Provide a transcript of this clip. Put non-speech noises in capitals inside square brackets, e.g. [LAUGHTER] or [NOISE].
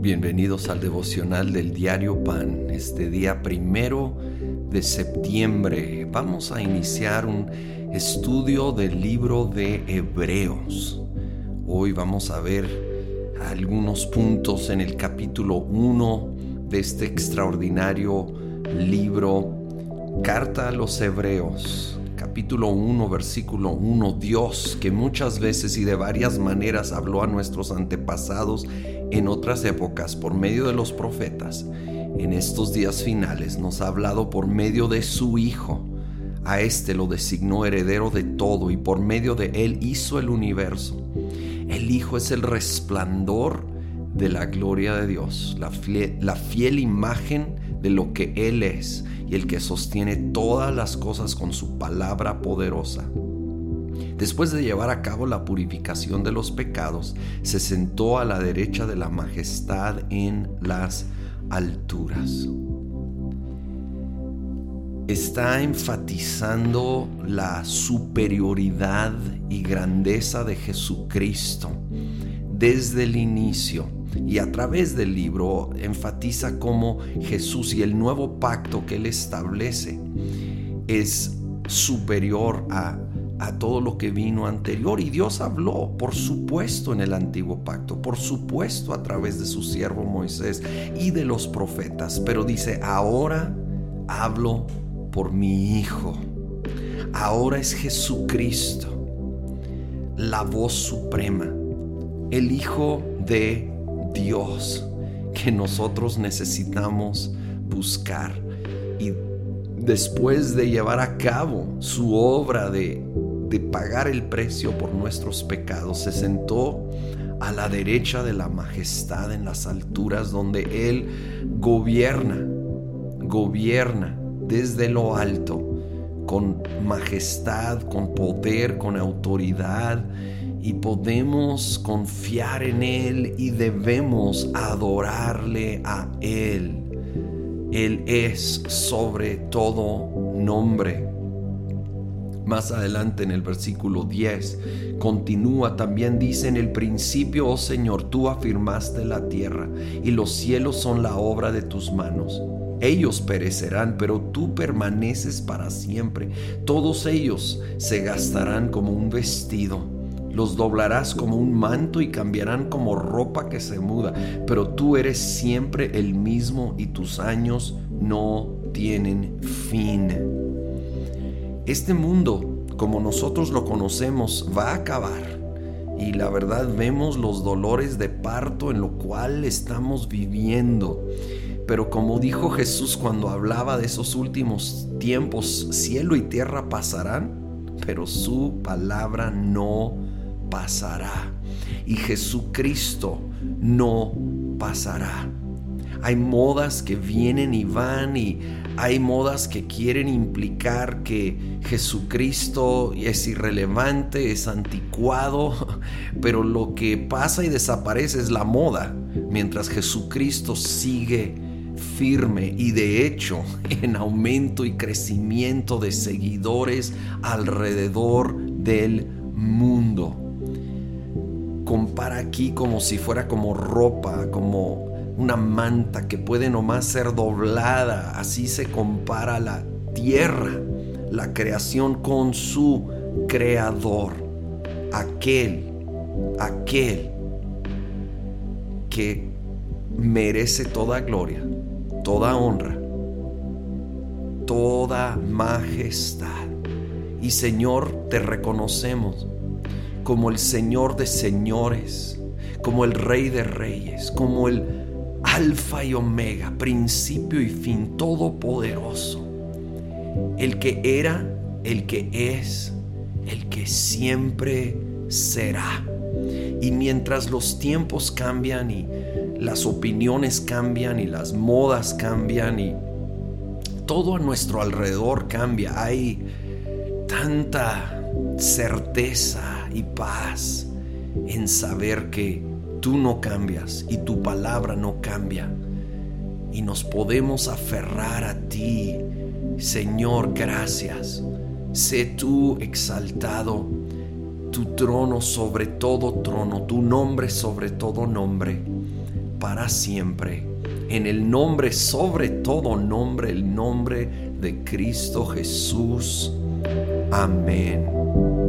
Bienvenidos al devocional del diario Pan. Este día primero de septiembre vamos a iniciar un estudio del libro de Hebreos. Hoy vamos a ver algunos puntos en el capítulo 1 de este extraordinario libro, Carta a los Hebreos capítulo 1, versículo 1, Dios que muchas veces y de varias maneras habló a nuestros antepasados en otras épocas por medio de los profetas, en estos días finales nos ha hablado por medio de su Hijo. A éste lo designó heredero de todo y por medio de él hizo el universo. El Hijo es el resplandor de la gloria de Dios, la fiel, la fiel imagen de lo que Él es y el que sostiene todas las cosas con su palabra poderosa. Después de llevar a cabo la purificación de los pecados, se sentó a la derecha de la majestad en las alturas. Está enfatizando la superioridad y grandeza de Jesucristo desde el inicio y a través del libro enfatiza cómo Jesús y el nuevo pacto que él establece es superior a, a todo lo que vino anterior. Y Dios habló, por supuesto, en el antiguo pacto, por supuesto a través de su siervo Moisés y de los profetas. Pero dice, ahora hablo por mi Hijo. Ahora es Jesucristo, la voz suprema, el Hijo de Dios que nosotros necesitamos buscar. Y después de llevar a cabo su obra de, de pagar el precio por nuestros pecados, se sentó a la derecha de la majestad en las alturas donde Él gobierna, gobierna desde lo alto, con majestad, con poder, con autoridad y podemos confiar en Él y debemos adorarle a Él. Él es sobre todo nombre. Más adelante en el versículo 10 continúa, también dice en el principio, oh Señor, tú afirmaste la tierra y los cielos son la obra de tus manos. Ellos perecerán, pero tú permaneces para siempre. Todos ellos se gastarán como un vestido los doblarás como un manto y cambiarán como ropa que se muda, pero tú eres siempre el mismo y tus años no tienen fin. Este mundo, como nosotros lo conocemos, va a acabar. Y la verdad vemos los dolores de parto en lo cual estamos viviendo. Pero como dijo Jesús cuando hablaba de esos últimos tiempos, cielo y tierra pasarán, pero su palabra no pasará. Y Jesucristo no pasará. Hay modas que vienen y van y hay modas que quieren implicar que Jesucristo es irrelevante, es anticuado, [LAUGHS] pero lo que pasa y desaparece es la moda, mientras Jesucristo sigue firme y de hecho [LAUGHS] en aumento y crecimiento de seguidores alrededor del mundo compara aquí como si fuera como ropa, como una manta que puede nomás ser doblada. Así se compara la tierra, la creación con su creador, aquel, aquel que merece toda gloria, toda honra, toda majestad. Y Señor, te reconocemos como el Señor de señores, como el Rey de reyes, como el Alfa y Omega, principio y fin, todopoderoso. El que era, el que es, el que siempre será. Y mientras los tiempos cambian y las opiniones cambian y las modas cambian y todo a nuestro alrededor cambia, hay tanta certeza y paz en saber que tú no cambias y tu palabra no cambia. Y nos podemos aferrar a ti. Señor, gracias. Sé tú exaltado tu trono sobre todo trono, tu nombre sobre todo nombre, para siempre. En el nombre sobre todo nombre, el nombre de Cristo Jesús. Amén.